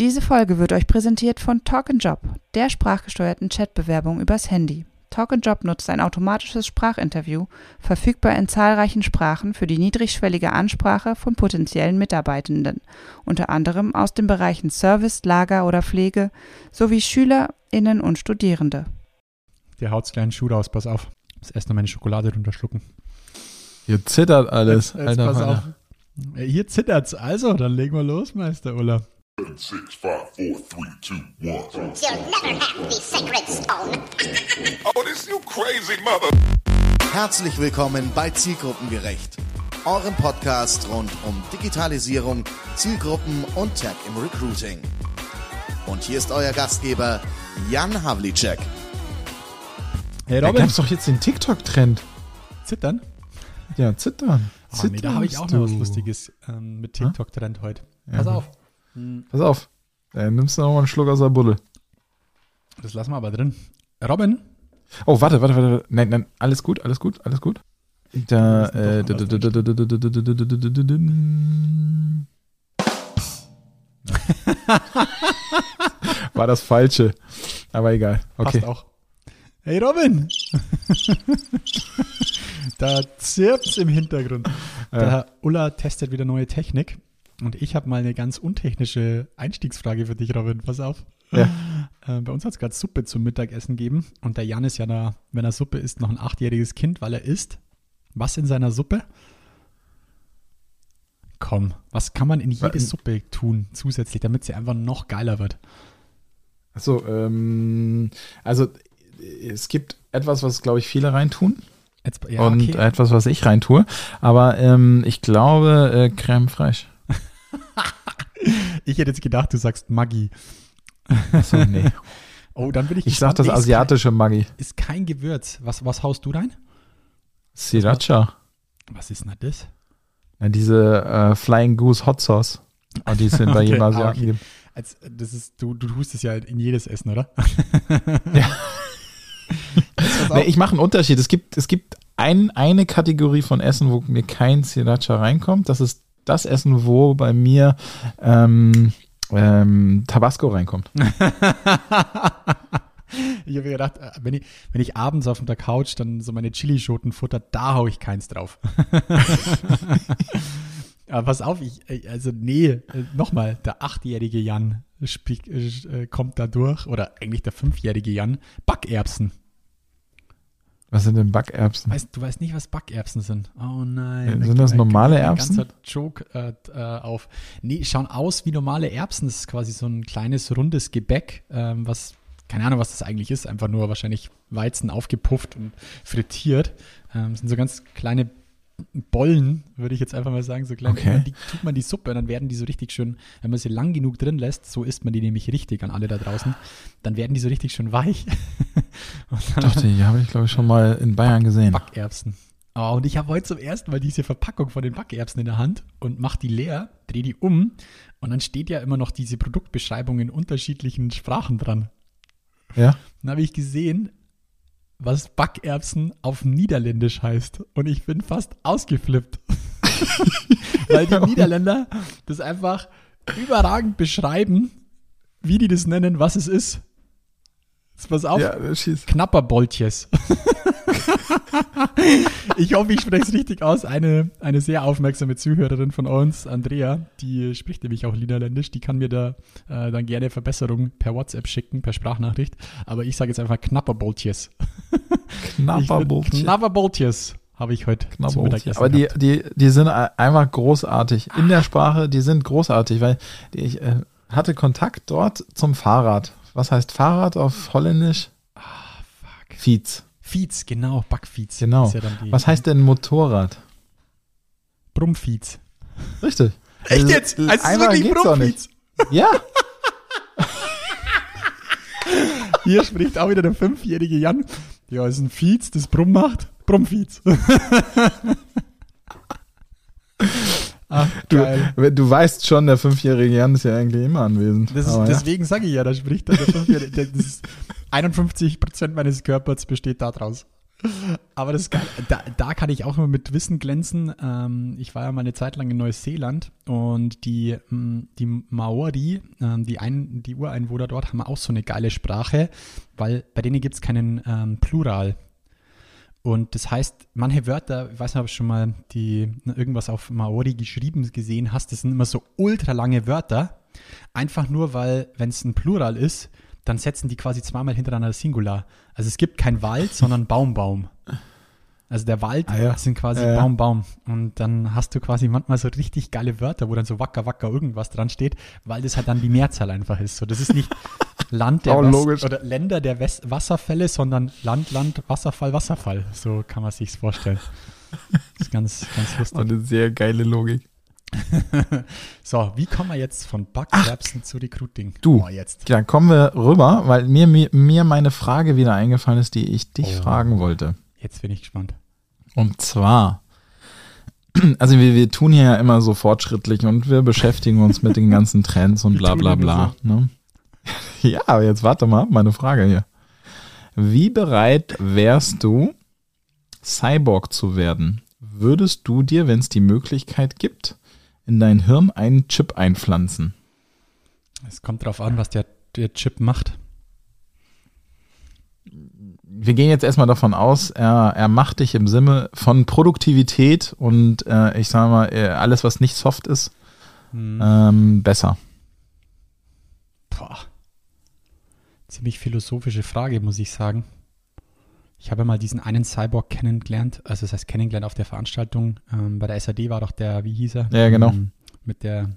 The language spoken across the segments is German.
Diese Folge wird euch präsentiert von Talk Job, der sprachgesteuerten Chatbewerbung übers Handy. Talk Job nutzt ein automatisches Sprachinterview, verfügbar in zahlreichen Sprachen für die niedrigschwellige Ansprache von potenziellen Mitarbeitenden, unter anderem aus den Bereichen Service, Lager oder Pflege sowie SchülerInnen und Studierende. Der haut's kleinen Schuh raus, pass auf. Das erst noch meine Schokolade runterschlucken. Hier zittert alles. Jetzt, jetzt Alter, pass Alter. auf. Äh, Hier zittert's. Also, dann legen wir los, Meister Ulla. Six, five, four, three, two, one. You'll never have the sacred stone. Oh, this you crazy mother. Herzlich willkommen bei Zielgruppengerecht, eurem Podcast rund um Digitalisierung, Zielgruppen und Tech im Recruiting. Und hier ist euer Gastgeber Jan Havlicek. Hey, Da gab's doch jetzt den TikTok-Trend. Zittern? Ja, zittern. Oh, nee, da habe ich auch noch was. Lustiges ähm, mit TikTok-Trend heute. Pass Ja. auf. Hm. Pass auf. Dann nimmst du nochmal einen Schluck aus der Bulle. Das lassen wir aber drin. Robin? Oh, warte, warte, warte. Nein, nein, alles gut, alles gut, alles gut. Da, äh, War das Falsche. Aber egal. Okay. Passt auch. Hey Robin! da zirpt's im Hintergrund. Der. Ulla testet wieder neue Technik. Und ich habe mal eine ganz untechnische Einstiegsfrage für dich, Robin. Pass auf. Ja. Äh, bei uns hat es gerade Suppe zum Mittagessen gegeben. Und der Jan ist ja da, wenn er Suppe isst, noch ein achtjähriges Kind, weil er isst. Was in seiner Suppe? Komm, was kann man in jede in- Suppe tun zusätzlich, damit sie einfach noch geiler wird? Achso, ähm, also es gibt etwas, was, glaube ich, viele reintun. Jetzt, ja, und okay. etwas, was ich reintue. Aber ähm, ich glaube, äh, Creme fraiche. Ich hätte jetzt gedacht, du sagst Maggi. Achso, nee. Oh, dann bin ich Ich sag das asiatische Maggi. Ist kein Gewürz. Was, was haust du rein? Sriracha. Was ist denn das? Ja, diese äh, Flying Goose Hot Sauce. Und die es bei Okay, jedem ah, Asiaten okay. gibt. Als, das ist, du, du tust es ja in jedes Essen, oder? Ja. Nee, ich mache einen Unterschied. Es gibt, es gibt ein, eine Kategorie von Essen, wo mir kein Sriracha reinkommt. Das ist das Essen, wo bei mir ähm, ähm, Tabasco reinkommt. Ich habe gedacht, äh, wenn ich, wenn ich abends auf der Couch dann so meine Chilischoten futter, da hau ich keins drauf. Aber pass auf, ich, äh, also nee, äh, nochmal, der achtjährige Jan spiel, äh, kommt da durch, oder eigentlich der fünfjährige Jan, Backerbsen. Was sind denn Backerbsen? Weißt, du weißt nicht, was Backerbsen sind. Oh nein. Sind das normale Erbsen? ganzer Joke äh, äh, auf. Nee, schauen aus wie normale Erbsen. Das ist quasi so ein kleines, rundes Gebäck, ähm, was, keine Ahnung, was das eigentlich ist. Einfach nur wahrscheinlich Weizen aufgepufft und frittiert. Ähm, das sind so ganz kleine Bollen, würde ich jetzt einfach mal sagen. So kleine, Okay. die tut man die Suppe und dann werden die so richtig schön, wenn man sie lang genug drin lässt, so isst man die nämlich richtig an alle da draußen, dann werden die so richtig schön weich. Doch, die habe ich, glaube ich, schon mal in Bayern gesehen. Backerbsen. Oh, und ich habe heute zum ersten Mal diese Verpackung von den Backerbsen in der Hand und mache die leer, drehe die um und dann steht ja immer noch diese Produktbeschreibung in unterschiedlichen Sprachen dran. Ja. Dann habe ich gesehen, was Backerbsen auf Niederländisch heißt und ich bin fast ausgeflippt. Weil die Niederländer das einfach überragend beschreiben, wie die das nennen, was es ist. Jetzt pass auf. Ja, schieß. Knapperboltjes. ich hoffe, ich spreche es richtig aus. Eine, eine sehr aufmerksame Zuhörerin von uns, Andrea, die spricht nämlich auch Niederländisch. Die kann mir da äh, dann gerne Verbesserungen per WhatsApp schicken, per Sprachnachricht. Aber ich sage jetzt einfach Knapperboltjes. Knapperbrotchen. Knapperboltjes habe ich heute zum Knapperbrotchen. Mittagessen Aber die, gehabt. die, die sind einfach großartig. In der Sprache, die sind großartig, weil ich äh, hatte Kontakt dort zum Fahrrad. Was heißt Fahrrad auf Holländisch? Ah, fuck. Fiets. Fiets, genau, Backfiets. Genau. Ja Was heißt denn Motorrad? Brummfiets. Richtig. Echt jetzt? Also es ist wirklich. Brummfiets? Ja. Hier spricht auch wieder der fünfjährige Jan. Ja, ist ein Fiets, das Brumm macht. Brummfiets. Ach, Du, geil. du weißt schon, der fünfjährige Jan ist ja eigentlich immer anwesend. Ist, Aber ja. deswegen sage ich ja, da spricht der fünfjährige. der- Das ist 51 Prozent meines Körpers besteht daraus. Aber das ist geil. Da, da kann ich auch immer mit Wissen glänzen. Ähm, ich war ja mal eine Zeit lang in Neuseeland und die, ähm, die Maori, ähm, die, ein, die Ureinwohner dort, haben auch so eine geile Sprache, weil bei denen gibt es keinen ähm, Plural. Und das heißt, manche Wörter, ich weiß nicht, ob du schon mal die, irgendwas auf Maori geschrieben gesehen hast, das sind immer so ultra lange Wörter. Einfach nur, weil, wenn es ein Plural ist, dann setzen die quasi zweimal hintereinander Singular. Also es gibt kein Wald, sondern Baum, Baum. Also der Wald Ah ja. sind quasi Ja, ja. Baum, Baum. Und dann hast du quasi manchmal so richtig geile Wörter, wo dann so wacker, wacker irgendwas dran steht, weil das halt dann die Mehrzahl einfach ist. So, das ist nicht Land der West oder Länder der West Wasserfälle, sondern Land, Land, Wasserfall, Wasserfall. So kann man sich's vorstellen. Das ist ganz, ganz lustig. Und eine sehr geile Logik. So, wie kommen wir jetzt von Backerbsen zu Recruiting? Du. Oh, jetzt. Ja, kommen wir rüber, weil mir, mir, mir meine Frage wieder eingefallen ist, die ich dich Oh. fragen wollte. Jetzt bin ich gespannt. Und zwar, also wir, wir tun hier ja immer so fortschrittlich und wir beschäftigen uns mit den ganzen Trends und bla bla bla. Ne? Ja, aber jetzt warte mal, meine Frage hier. Wie bereit wärst du, Cyborg zu werden? Würdest du dir, wenn es die Möglichkeit gibt, in dein Hirn einen Chip einpflanzen? Es kommt drauf an, was der, der Chip macht. wir gehen jetzt erstmal davon aus, er, er macht dich im Sinne von Produktivität und äh, ich sage mal, äh, alles, was nicht soft ist, Hm. ähm, besser. Boah. Ziemlich philosophische Frage, muss ich sagen. Ich habe ja mal diesen einen Cyborg kennengelernt, also das heißt kennengelernt auf der Veranstaltung. Ähm, bei der SAD war doch der, wie hieß er? Ja, genau. Ähm, mit der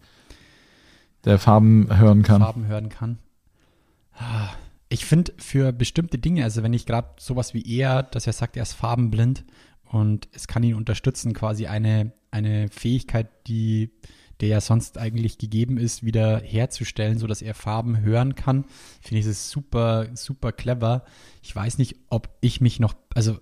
Der Farben hören kann. Farben hören kann. Ah, Ich finde für bestimmte Dinge, also wenn ich gerade sowas wie er, dass er sagt, er ist farbenblind und es kann ihn unterstützen, quasi eine, eine Fähigkeit, die der ja sonst eigentlich gegeben ist, wieder herzustellen, sodass er Farben hören kann, finde ich es super, super clever. Ich weiß nicht, ob ich mich noch, also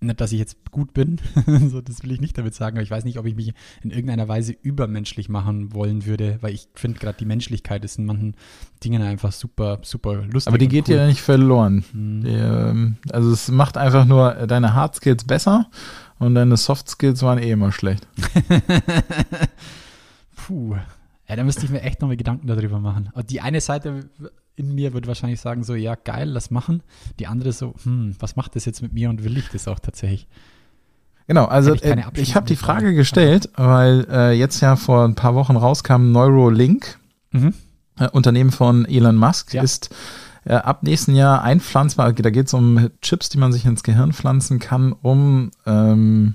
nicht, dass ich jetzt gut bin, so, das will ich nicht damit sagen, aber ich weiß nicht, ob ich mich in irgendeiner Weise übermenschlich machen wollen würde, weil ich finde gerade die Menschlichkeit ist in manchen Dingen einfach super, super lustig. Aber die geht cool. dir nicht verloren. Hm. Die, ähm, also es macht einfach nur deine Hard Skills besser und deine Soft Skills waren eh immer schlecht. Puh. Ja, da müsste ich mir echt noch mal Gedanken darüber machen. Und die eine Seite in mir wird wahrscheinlich sagen so, ja geil, lass machen. Die andere so, hm, was macht das jetzt mit mir und will ich das auch tatsächlich? Genau, also ich äh, ich habe die Frage Frage. gestellt, weil äh, jetzt ja vor ein paar Wochen rauskam Neuralink, Mhm. äh, Unternehmen von Elon Musk, Ja. ist äh, ab nächsten Jahr einpflanzbar. Da geht es um Chips, die man sich ins Gehirn pflanzen kann, um ähm,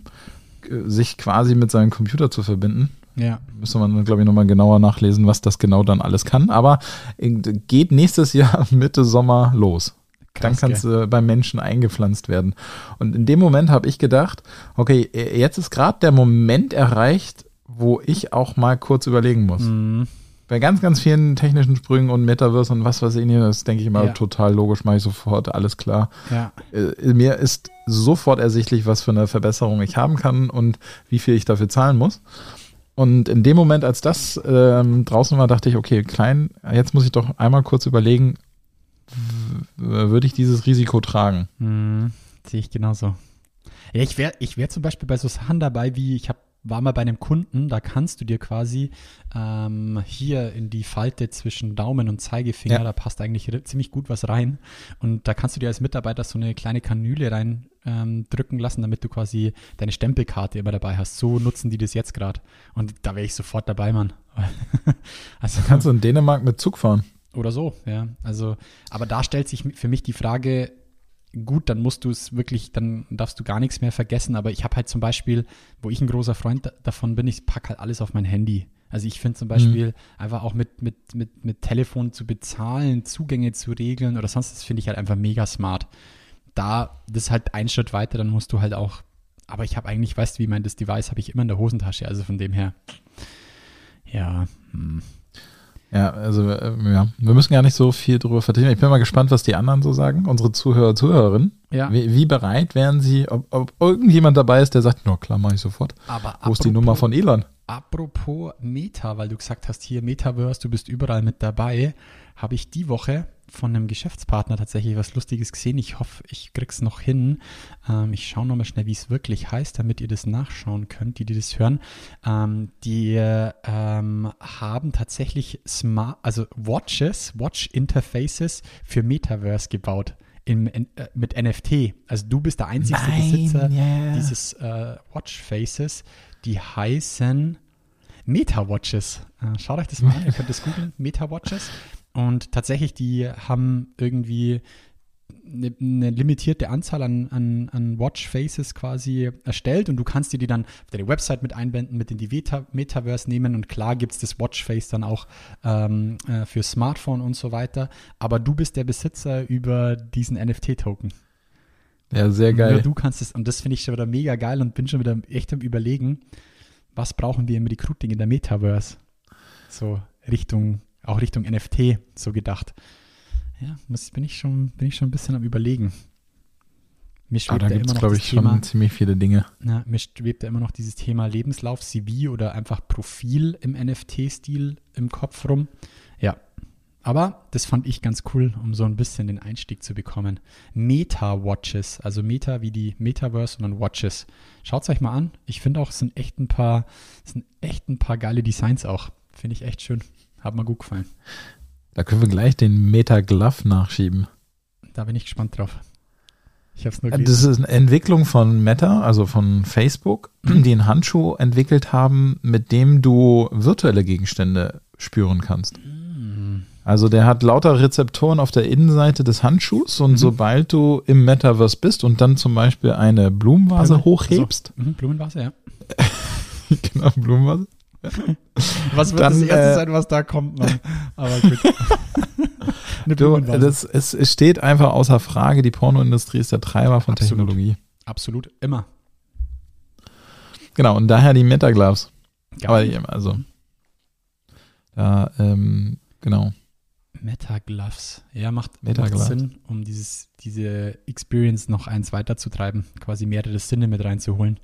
sich quasi mit seinem Computer zu verbinden. Ja. Müsste man, glaube ich, nochmal genauer nachlesen, was das genau dann alles kann. Aber äh, geht nächstes Jahr Mitte Sommer los. dann kannst du beim Menschen eingepflanzt werden. Und in dem Moment habe ich gedacht, okay, äh, jetzt ist gerade der Moment erreicht, wo ich auch mal kurz überlegen muss. Mhm. Bei ganz, ganz vielen technischen Sprüngen und Metaverse und was weiß ich nicht, das denke ich immer Ja. total logisch, mache ich sofort, alles klar. Ja. Äh, mir ist sofort ersichtlich, was für eine Verbesserung ich haben kann und wie viel ich dafür zahlen muss. Und in dem Moment, als das ähm, draußen war, dachte ich, okay, klein, jetzt muss ich doch einmal kurz überlegen, würde ich dieses Risiko tragen? Mhm. Sehe ich genauso. Ja, ich wäre ich wär zum Beispiel bei so Sachen dabei, wie ich hab, war mal bei einem Kunden, da kannst du dir quasi ähm, hier in die Falte zwischen Daumen und Zeigefinger, Ja. da passt eigentlich ziemlich gut was rein. Und da kannst du dir als Mitarbeiter so eine kleine Kanüle rein ähm, drücken lassen, damit du quasi deine Stempelkarte immer dabei hast. So nutzen die das jetzt gerade. Und da wäre ich sofort dabei, Mann. also, Kannst du in Dänemark mit Zug fahren? oder so, ja. Also, aber da stellt sich für mich die Frage, gut, dann musst du es wirklich, dann darfst du gar nichts mehr vergessen. Aber ich habe halt zum Beispiel, wo ich ein großer Freund da- davon bin, ich packe halt alles auf mein Handy. Also ich finde zum Beispiel einfach auch mit, mit, mit, mit Telefon zu bezahlen, Zugänge zu regeln oder sonst, das finde ich halt einfach mega smart. Da, das ist halt ein Schritt weiter, dann musst du halt auch, aber ich habe eigentlich, weißt du, wie mein das Device habe ich immer in der Hosentasche, also von dem her, ja, hm. Ja, also äh, ja, wir müssen gar nicht so viel drüber vertiefen. Ich bin mal gespannt, was die anderen so sagen, unsere Zuhörer, Zuhörerinnen. Ja. Wie, wie bereit wären sie, ob, ob irgendjemand dabei ist, der sagt, na klar, mache ich sofort. aber Wo ist die apropos- Nummer von Elon? Apropos Meta, weil du gesagt hast, hier Metaverse, du bist überall mit dabei. habe ich die Woche von einem Geschäftspartner tatsächlich was Lustiges gesehen. Ich hoffe, ich krieg's noch hin. Ähm, ich schaue nochmal schnell, wie es wirklich heißt, damit ihr das nachschauen könnt, die, die das hören. Ähm, die ähm, haben tatsächlich Smart, also Watches, Watch Interfaces für Metaverse gebaut. Im, in, äh, mit NFT. Also du bist der einzige Nein, Besitzer ja. dieses äh, Watch Faces. Die heißen Meta-Watches. Äh, schaut euch das mal an, ihr könnt es googeln, Meta-Watches. Und tatsächlich, die haben irgendwie eine, eine limitierte Anzahl an, an, an Watch-Faces quasi erstellt und du kannst dir die dann auf deine Website mit einbinden, mit in die Meta Metaverse nehmen und klar gibt es das Watch-Face dann auch ähm, äh, für Smartphone und so weiter. Aber du bist der Besitzer über diesen NFT-Token. Ja, sehr Nur geil. du kannst es, und das finde ich schon wieder mega geil und bin schon wieder echt am Überlegen, was brauchen wir im Recruiting in der Metaverse? So Richtung, auch Richtung NFT, so gedacht. Ja, muss, bin, ich schon, bin ich schon ein bisschen am Überlegen. Mir Aber schwebt da ja gibt immer es, noch glaube ich, Thema, schon ziemlich viele Dinge. na, mir schwebt ja immer noch dieses Thema Lebenslauf, CV oder einfach Profil im NFT-Stil im Kopf rum. Ja, aber das fand ich ganz cool, um so ein bisschen den Einstieg zu bekommen. Meta-Watches, also Meta wie die Metaverse und dann Watches. Schaut es euch mal an. Ich finde auch, es sind echt ein paar, es sind echt ein paar geile Designs auch. Finde ich echt schön. Hat mir gut gefallen. Da können wir gleich den Meta Glove nachschieben. Da bin ich gespannt drauf. Ich habe es nur Das gelesen. ist eine Entwicklung von Meta, also von Facebook, die einen Handschuh entwickelt haben, mit dem du virtuelle Gegenstände spüren kannst. Also der hat lauter Rezeptoren auf der Innenseite des Handschuhs und sobald du im Metaverse bist und dann zum Beispiel eine Blumenvase hochhebst, So, mhm, Blumenvase, ja. genau, Blumenvase, Was wird Dann, das erste äh, sein, was da kommt? Mann? Aber gut. Du, das, es, es steht einfach außer Frage, die Pornoindustrie ist der Treiber von Absolut. Technologie. Absolut, immer. Genau, und daher die Meta Gloves. Geil. Aber die, also, da, ähm, genau. Meta Gloves. Ja, macht, macht. Sinn, um dieses, diese Experience noch eins weiterzutreiben, quasi mehrere Sinne mit reinzuholen.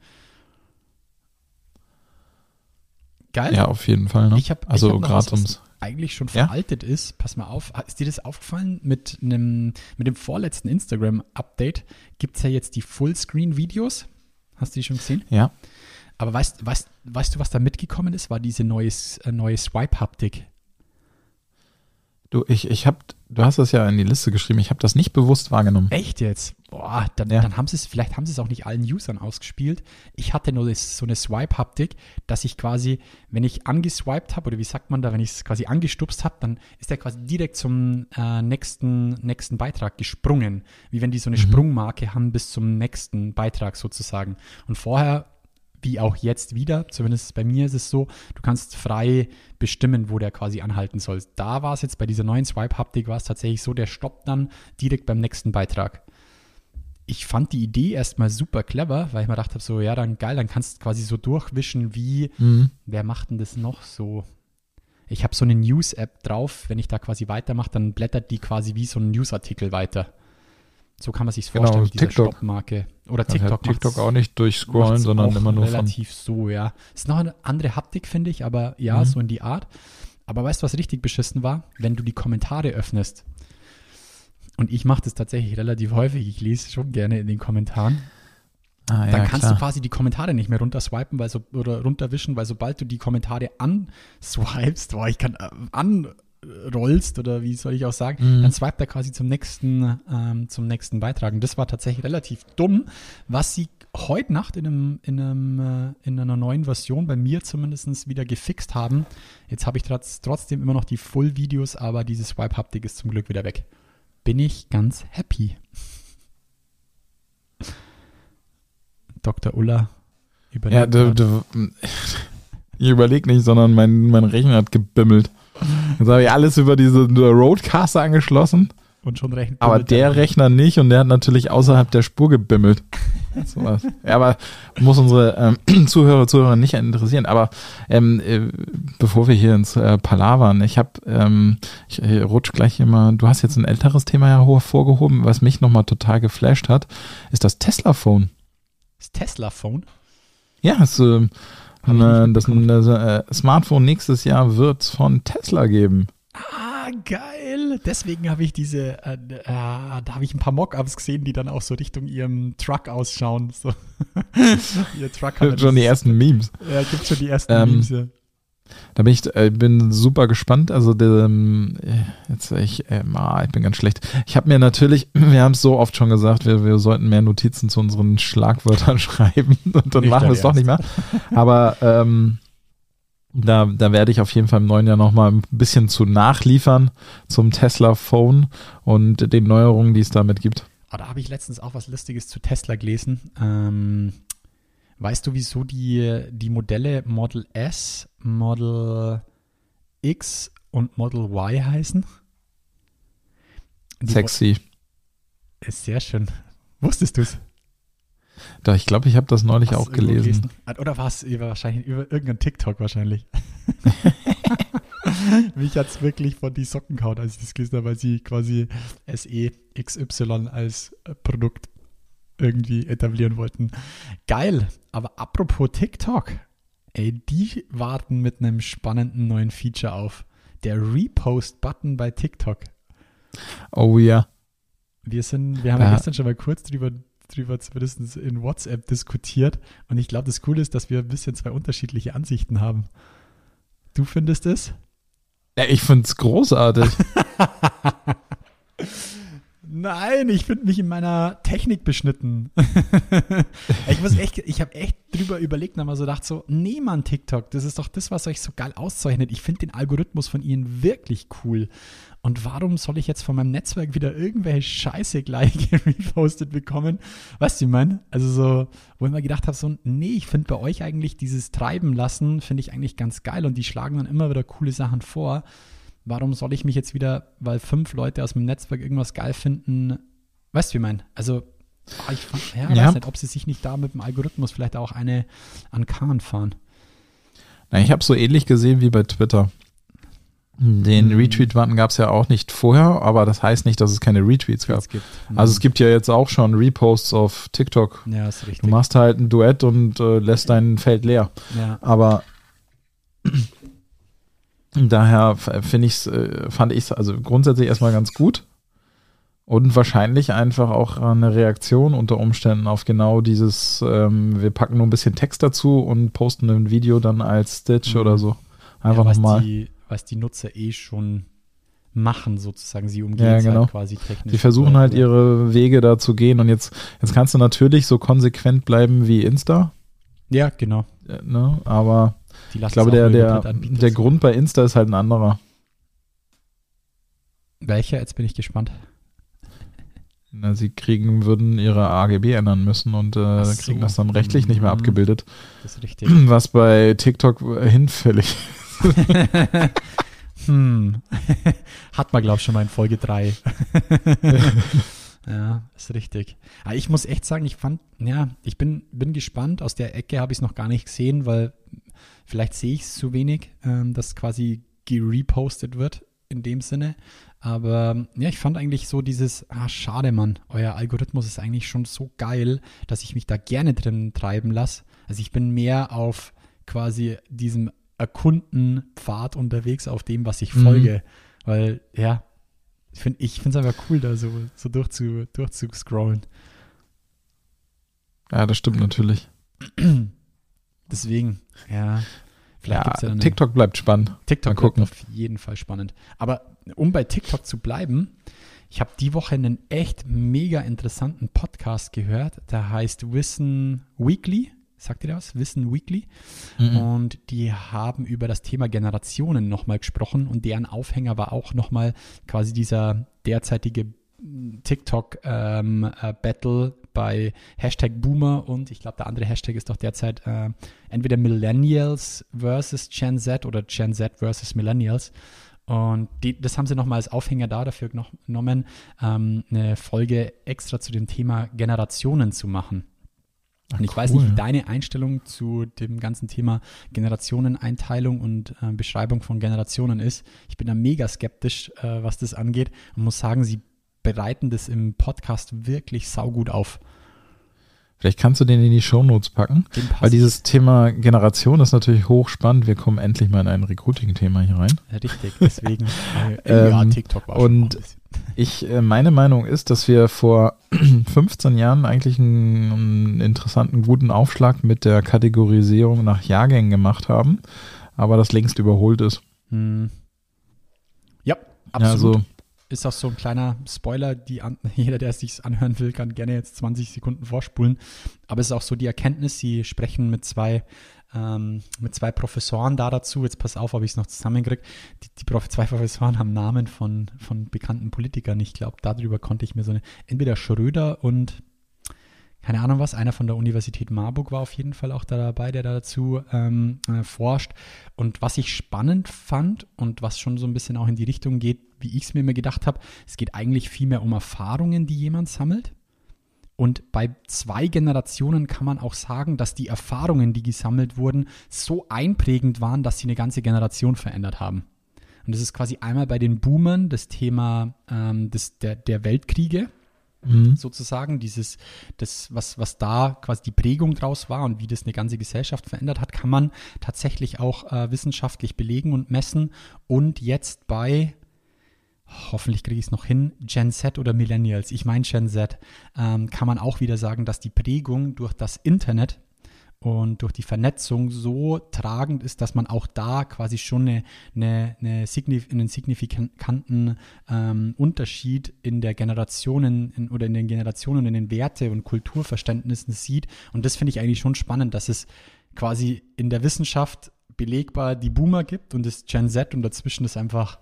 Geil. Ja, auf jeden Fall. Ne? Ich habe also hab gerade ums. eigentlich schon Ja? veraltet ist. Pass mal auf. Ist dir das aufgefallen? Mit, einem, mit dem vorletzten Instagram-Update gibt es ja jetzt die Fullscreen-Videos. Hast du die schon gesehen? Ja. Aber weißt, weißt, weißt du, was da mitgekommen ist? War diese neue, äh, neue Swipe-Haptik. Du, ich, ich hab, du hast das ja in die Liste geschrieben, ich habe das nicht bewusst wahrgenommen. Echt jetzt? Boah, dann, Ja. dann haben sie es, vielleicht haben sie es auch nicht allen Usern ausgespielt. Ich hatte nur das, so eine Swipe-Haptik, dass ich quasi, wenn ich angeswiped habe, oder wie sagt man da, wenn ich es quasi angestupst habe, dann ist der quasi direkt zum äh, nächsten, nächsten Beitrag gesprungen. Wie wenn die so eine Sprungmarke haben bis zum nächsten Beitrag sozusagen. Und vorher, wie auch jetzt wieder, zumindest bei mir ist es so, du kannst frei bestimmen, wo der quasi anhalten soll. Da war es jetzt bei dieser neuen Swipe-Haptik, war es tatsächlich so, der stoppt dann direkt beim nächsten Beitrag ich fand die Idee erstmal super clever, weil ich mir gedacht habe, so, ja, dann geil, dann kannst du quasi so durchwischen, wie, Mhm. wer macht denn das noch so? Ich habe so eine News-App drauf, wenn ich da quasi weitermache, dann blättert die quasi wie so ein Newsartikel weiter. So kann man sich Genau, vorstellen mit dieser TikTok. Stoppmarke. Oder TikTok hat TikTok auch nicht durchscrollen, sondern immer nur von. relativ so, ja. Ist noch eine andere Haptik, finde ich, aber ja, Mhm. so in die Art. Aber weißt du, was richtig beschissen war? Wenn du die Kommentare öffnest. Und ich mache das tatsächlich relativ häufig. Ich lese schon gerne in den Kommentaren. Ah, Dann ja, kannst klar. du quasi die Kommentare nicht mehr runterswipen, weil so, oder runterwischen, weil sobald du die Kommentare answipest, boah, ich kann äh, anrollst oder wie soll ich auch sagen, Mhm. dann swipet er quasi zum nächsten, ähm, zum nächsten Beitrag. Und das war tatsächlich relativ dumm, was sie heute Nacht in, einem, in, einem, äh, in einer neuen Version, bei mir zumindest wieder gefixt haben. Jetzt habe ich trotz, trotzdem immer noch die Full-Videos, aber diese Swipe-Haptik ist zum Glück wieder weg. Bin ich ganz happy. Dr. Ulla überlegt. Ja, du, du, ich überlege nicht, sondern mein, mein Rechner hat gebimmelt. Jetzt habe ich alles über diese Roadcaster angeschlossen, und schon rechnet aber der Rechner nicht und der hat natürlich außerhalb der Spur gebimmelt. So was. Ja, aber muss unsere ähm, Zuhörer, Zuhörer nicht interessieren. Aber ähm, äh, bevor wir hier ins äh, Palavern, ich habe, ähm, ich äh, rutsch gleich immer, du hast jetzt ein älteres Thema ja hervorgehoben, was mich nochmal total geflasht hat, ist das Tesla-Phone. Das Tesla-Phone. Ja, es, äh, Nicht das, das äh, Smartphone nächstes Jahr wird es von Tesla geben. Ah, geil. Deswegen habe ich diese, äh, äh, da habe ich ein paar Mockups gesehen, die dann auch so Richtung ihrem Truck ausschauen. So. Ihr Truck hat schon die ersten Memes. Ja, gibt schon die ersten ähm, Memes, ja. Da bin ich äh, bin super gespannt. Also der, ähm, jetzt ich, äh, ich bin ganz schlecht. Ich habe mir natürlich, wir haben es so oft schon gesagt, wir, wir sollten mehr Notizen zu unseren Schlagwörtern schreiben und dann nicht machen wir es doch nicht mehr. Aber ähm, da, da werde ich auf jeden Fall im neuen Jahr nochmal ein bisschen zu nachliefern zum Tesla Phone und den Neuerungen, die es damit gibt. Oh, da habe ich letztens auch was Lustiges zu Tesla gelesen. Ähm, Weißt du, wieso die, die Modelle Model S, Model X und Model Y heißen? Die Sexy. Ist sehr schön. Wusstest du es? Da, ich glaube, ich habe das neulich Hast auch gelesen. gelesen. Oder war es über, wahrscheinlich über irgendeinen TikTok wahrscheinlich? Mich hat es wirklich von die Socken gehauen, als ich das gelesen habe, weil sie quasi SE XY als Produkt irgendwie etablieren wollten. Geil. Aber apropos TikTok, ey, die warten mit einem spannenden neuen Feature auf. Der Repost-Button bei TikTok. Oh ja. Wir sind, wir haben ja. gestern schon mal kurz drüber, drüber zumindest in WhatsApp diskutiert. Und ich glaube, das Coole ist, dass wir ein bisschen zwei unterschiedliche Ansichten haben. Du findest es? Ja, ich finde es großartig. Nein, ich finde mich in meiner Technik beschnitten. ich muss echt, ich habe echt drüber überlegt und mal so gedacht so, nee Mann, TikTok, das ist doch das, was euch so geil auszeichnet. Ich finde den Algorithmus von ihnen wirklich cool. Und warum soll ich jetzt von meinem Netzwerk wieder irgendwelche Scheiße gleich repostet bekommen? Weißt du, ich? Also so, wo ich mir gedacht habe, so, nee, ich finde bei euch eigentlich dieses Treiben lassen, finde ich eigentlich ganz geil und die schlagen dann immer wieder coole Sachen vor warum soll ich mich jetzt wieder, weil fünf Leute aus dem Netzwerk irgendwas geil finden, weißt du, wie ich meine? Also, ah, ich fand, ja, ja. weiß nicht, ob sie sich nicht da mit dem Algorithmus vielleicht auch eine an Kahn fahren. Na, ich habe so ähnlich gesehen wie bei Twitter. Den mhm. Retweet-Button gab es ja auch nicht vorher, aber das heißt nicht, dass es keine Retweets gab. Gibt. Mhm. Also es gibt ja jetzt auch schon Reposts auf TikTok. Ja, ist richtig. Du machst halt ein Duett und äh, lässt dein Feld leer. Ja. Aber Daher finde ich äh, fand ich es also grundsätzlich erstmal ganz gut. Und wahrscheinlich einfach auch eine Reaktion unter Umständen auf genau dieses, ähm, wir packen nur ein bisschen Text dazu und posten ein Video dann als Stitch mhm. oder so. Einfach ja, nochmal. Die, was die Nutzer eh schon machen, sozusagen. Sie umgehen ja, halt genau. halt quasi technisch. Sie versuchen halt ihre Wege da zu gehen und jetzt, jetzt kannst du natürlich so konsequent bleiben wie Insta. Ja, genau. Ja, ne? Aber ich glaube, der, der, der Grund bei Insta ist halt ein anderer. Welcher? Jetzt bin ich gespannt. Na, sie kriegen, würden ihre AGB ändern müssen und äh, so. kriegen das dann rechtlich nicht mehr mhm. abgebildet. Das ist richtig. Was bei TikTok hinfällig ist. hm. Hat man, glaube ich, schon mal in Folge 3. Ja, ist richtig. Aber ich muss echt sagen, ich fand, ja, ich bin, bin gespannt. Aus der Ecke habe ich es noch gar nicht gesehen, weil vielleicht sehe ich es zu wenig, ähm, dass quasi gerepostet wird in dem Sinne. Aber ja, ich fand eigentlich so dieses, ah, schade, Mann, euer Algorithmus ist eigentlich schon so geil, dass ich mich da gerne drin treiben lasse. Also ich bin mehr auf quasi diesem Erkundenpfad unterwegs, auf dem, was ich folge. Mhm. Weil, ja, ich finde es einfach cool, da so, so durchzu, durchzuscrollen. Ja, das stimmt natürlich. Deswegen, ja. Vielleicht ja, ja TikTok bleibt spannend. TikTok bleibt auf jeden Fall spannend. Aber um bei TikTok zu bleiben, ich habe die Woche einen echt mega interessanten Podcast gehört. Der heißt Wissen Weekly. Sagt ihr das? Wissen Weekly. Mhm. Und die haben über das Thema Generationen nochmal gesprochen und deren Aufhänger war auch nochmal quasi dieser derzeitige TikTok-Battle ähm, äh, bei Hashtag Boomer und ich glaube, der andere Hashtag ist doch derzeit äh, entweder Millennials versus Gen Z oder Gen Z versus Millennials. Und die, das haben sie nochmal als Aufhänger da dafür genommen, ähm, eine Folge extra zu dem Thema Generationen zu machen. Und ich cool. weiß nicht, wie deine Einstellung zu dem ganzen Thema Generationeneinteilung und äh, Beschreibung von Generationen ist. Ich bin da mega skeptisch, äh, was das angeht und muss sagen, sie bereiten das im Podcast wirklich saugut auf. Vielleicht kannst du den in die Shownotes packen, weil dieses Thema Generation ist natürlich hochspannend. Wir kommen endlich mal in ein Recruiting-Thema hier rein. Richtig, deswegen. äh, ja, Ähm, TikTok war und-. Ich, meine Meinung ist, dass wir vor 15 Jahren eigentlich einen, einen interessanten, guten Aufschlag mit der Kategorisierung nach Jahrgängen gemacht haben, aber das längst überholt ist. Hm. Ja, Ja, absolut. so, ist auch so ein kleiner Spoiler, die an, jeder, der es sich anhören will, kann gerne jetzt 20 Sekunden vorspulen. Aber es ist auch so die Erkenntnis, sie sprechen mit zwei, ähm, mit zwei Professoren da dazu. Jetzt pass auf, ob ich es noch zusammenkriege. Die, die Prof zwei Professoren haben Namen von, von bekannten Politikern. Ich glaube, darüber konnte ich mir so eine, entweder Schröder und keine Ahnung was, einer von der Universität Marburg war auf jeden Fall auch da dabei, der da dazu ähm, äh, forscht. Und was ich spannend fand und was schon so ein bisschen auch in die Richtung geht, wie ich es mir immer gedacht habe, es geht eigentlich viel mehr um Erfahrungen, die jemand sammelt. Und bei zwei Generationen kann man auch sagen, dass die Erfahrungen, die gesammelt wurden, so einprägend waren, dass sie eine ganze Generation verändert haben. Und das ist quasi einmal bei den Boomern das Thema ähm, des, der, der Weltkriege mhm. sozusagen, dieses, das, was, was da quasi die Prägung draus war und wie das eine ganze Gesellschaft verändert hat, kann man tatsächlich auch äh, wissenschaftlich belegen und messen. Und jetzt bei, hoffentlich kriege ich es noch hin, Gen Z oder Millennials, ich meine Gen Z, ähm, kann man auch wieder sagen, dass die Prägung durch das Internet und durch die Vernetzung so tragend ist, dass man auch da quasi schon eine, eine, eine signif einen signifikanten ähm, Unterschied in der Generationen in, oder in den Generationen, in den Werte- und Kulturverständnissen sieht. Und das finde ich eigentlich schon spannend, dass es quasi in der Wissenschaft belegbar die Boomer gibt und das Gen Z und dazwischen ist einfach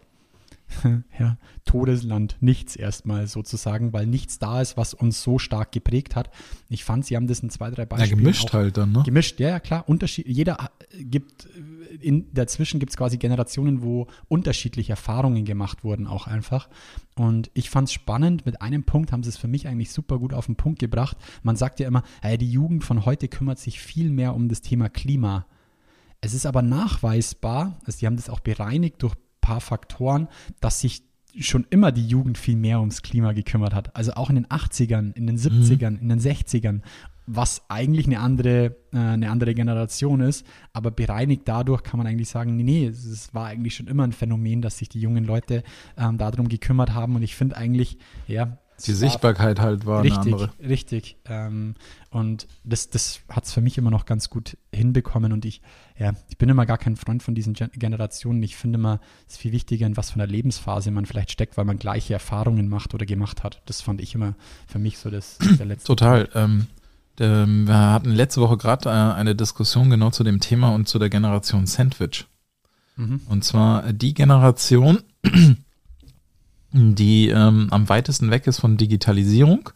ja, Todesland, nichts erstmal sozusagen, weil nichts da ist, was uns so stark geprägt hat. Ich fand, sie haben das in zwei, drei Ja, Beispielen gemischt auch, halt dann, ne? Gemischt, ja, ja, klar. Unterschied, jeder äh, gibt, äh, in, dazwischen gibt es quasi Generationen, wo unterschiedliche Erfahrungen gemacht wurden, auch einfach. Und ich fand es spannend, mit einem Punkt haben sie es für mich eigentlich super gut auf den Punkt gebracht. Man sagt ja immer, äh, die Jugend von heute kümmert sich viel mehr um das Thema Klima. Es ist aber nachweisbar, also die haben das auch bereinigt durch paar Faktoren, dass sich schon immer die Jugend viel mehr ums Klima gekümmert hat. Also auch in den 80ern, in den 70ern, in den 60ern, was eigentlich eine andere, äh, eine andere Generation ist, aber bereinigt dadurch kann man eigentlich sagen, nee, nee, es war eigentlich schon immer ein Phänomen, dass sich die jungen Leute ähm, darum gekümmert haben. Und ich finde eigentlich, ja, Die Sichtbarkeit halt war richtig, eine andere. Richtig. Ähm, und das, das hat es für mich immer noch ganz gut hinbekommen. Und ich, ja, ich bin immer gar kein Freund von diesen Gen Generationen. Ich finde immer, es ist viel wichtiger, in was für einer Lebensphase man vielleicht steckt, weil man gleiche Erfahrungen macht oder gemacht hat. Das fand ich immer für mich so das der letzte. Total. Ähm, der, wir hatten letzte Woche gerade äh, eine Diskussion genau zu dem Thema und zu der Generation Sandwich. Mhm. Und zwar die Generation, die ähm, am weitesten weg ist von Digitalisierung.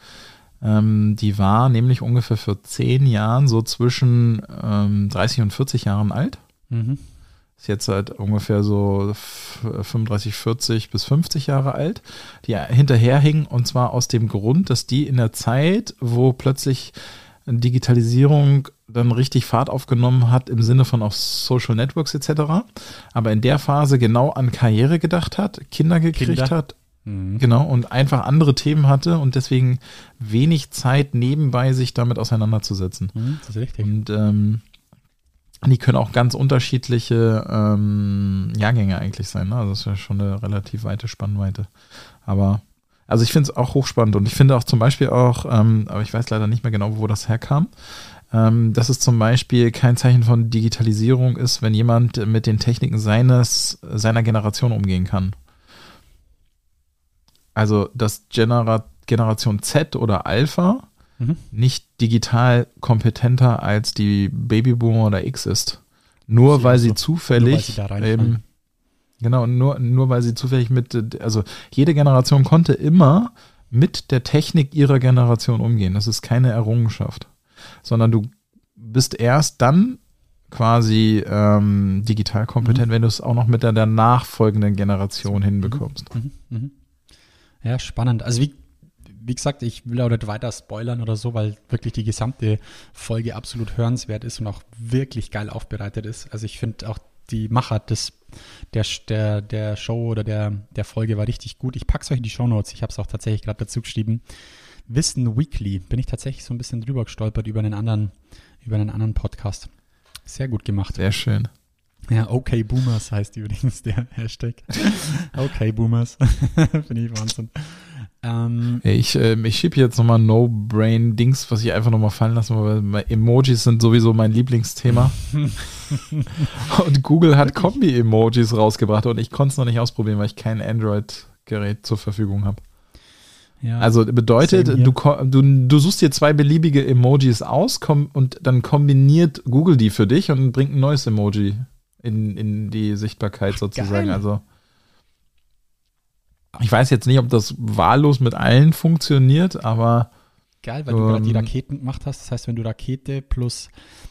Ähm, die war nämlich ungefähr für zehn Jahren so zwischen ähm, 30 und 40 Jahren alt. Mhm. Ist jetzt halt ungefähr so f- 35, 40 bis 50 Jahre alt, die hinterherhingen und zwar aus dem Grund, dass die in der Zeit, wo plötzlich Digitalisierung dann richtig Fahrt aufgenommen hat im Sinne von auch Social Networks etc., aber in der Phase genau an Karriere gedacht hat, Kinder gekriegt Kinder. hat, Mhm. genau, und einfach andere Themen hatte und deswegen wenig Zeit nebenbei sich damit auseinanderzusetzen. Mhm, das ist richtig. Und ähm, die können auch ganz unterschiedliche ähm, Jahrgänge eigentlich sein. Ne? Also das ist ja schon eine relativ weite Spannweite. Aber also ich finde es auch hochspannend und ich finde auch zum Beispiel auch, ähm, aber ich weiß leider nicht mehr genau, wo das herkam, ähm, dass es zum Beispiel kein Zeichen von Digitalisierung ist, wenn jemand mit den Techniken seines seiner Generation umgehen kann. Also dass Genera Generation Z oder Alpha Mhm. nicht digital kompetenter als die Babyboomer oder X ist. Nur Sie weil sie zufällig nur weil sie eben, genau, nur, nur weil sie zufällig mit, also jede Generation konnte immer mit der Technik ihrer Generation umgehen. Das ist keine Errungenschaft. Sondern du bist erst dann quasi ähm, digital kompetent, wenn du es auch noch mit der, der nachfolgenden Generation hinbekommst. Mhm, mhm. Ja, spannend. Also wie, wie gesagt, ich will auch nicht weiter spoilern oder so, weil wirklich die gesamte Folge absolut hörenswert ist und auch wirklich geil aufbereitet ist. Also ich finde auch die Machart des, der, der, der Show oder der, der Folge war richtig gut. Ich pack's euch in die Shownotes. Ich habe es auch tatsächlich gerade dazu geschrieben. Wissen Weekly bin ich tatsächlich so ein bisschen drüber gestolpert über einen anderen, über einen anderen Podcast. Sehr gut gemacht. Sehr schön. Ja, okay Boomers heißt übrigens der Hashtag. Okay Boomers. Finde ich Wahnsinn. Ähm, Ich, äh, ich schiebe jetzt nochmal No-Brain-Dings, was ich einfach nochmal fallen lasse, weil Emojis sind sowieso mein Lieblingsthema. und Google hat Kombi-Emojis rausgebracht und ich konnte es noch nicht ausprobieren, weil ich kein Android-Gerät zur Verfügung habe. ja, Also bedeutet, du, du, du suchst dir zwei beliebige Emojis aus und dann kombiniert Google die für dich und bringt ein neues Emoji in, in die Sichtbarkeit sozusagen. geil. Also ich weiß jetzt nicht, ob das wahllos mit allen funktioniert, aber geil, weil du gerade die ähm, Raketen gemacht hast. Das heißt, wenn du Rakete plus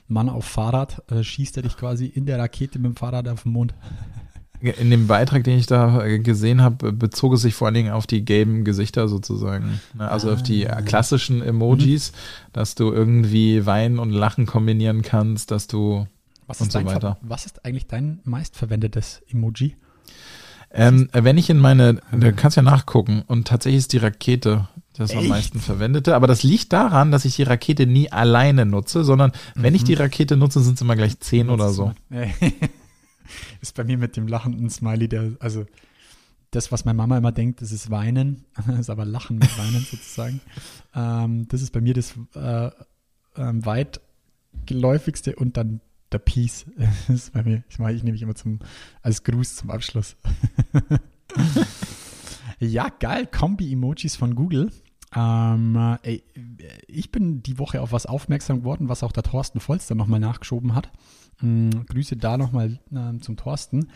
Mann auf Fahrrad, äh, schießt er dich quasi in der Rakete mit dem Fahrrad auf den Mond. in dem Beitrag, den ich da äh, gesehen habe, bezog es sich vor allen Dingen auf die gelben Gesichter sozusagen. Ne? Also auf die äh, klassischen Emojis, dass du irgendwie Weinen und Lachen kombinieren kannst, dass du Was Und ist, so dein, weiter. Ver- was ist eigentlich dein meistverwendetes Emoji? Ähm, wenn ich in meine, du kannst ja nachgucken und tatsächlich ist die Rakete das am Echt? meisten verwendete, aber das liegt daran, dass ich die Rakete nie alleine nutze, sondern wenn ich die Rakete nutze, sind es immer gleich zehn oder so. ist bei mir mit dem lachenden Smiley, der, also das, was meine Mama immer denkt, das ist Weinen, das ist aber Lachen mit Weinen sozusagen. Ähm, das ist bei mir das äh, ähm, weitgeläufigste und dann der Peace. Ist bei mir, ich mache ich nämlich immer zum, als Gruß zum Abschluss. ja, geil, Kombi-Emojis von Google. Ähm, äh, ey, ich bin die Woche auf was aufmerksam geworden, was auch der Thorsten Volster nochmal nachgeschoben hat. Mm, Grüße da nochmal ähm, zum Thorsten.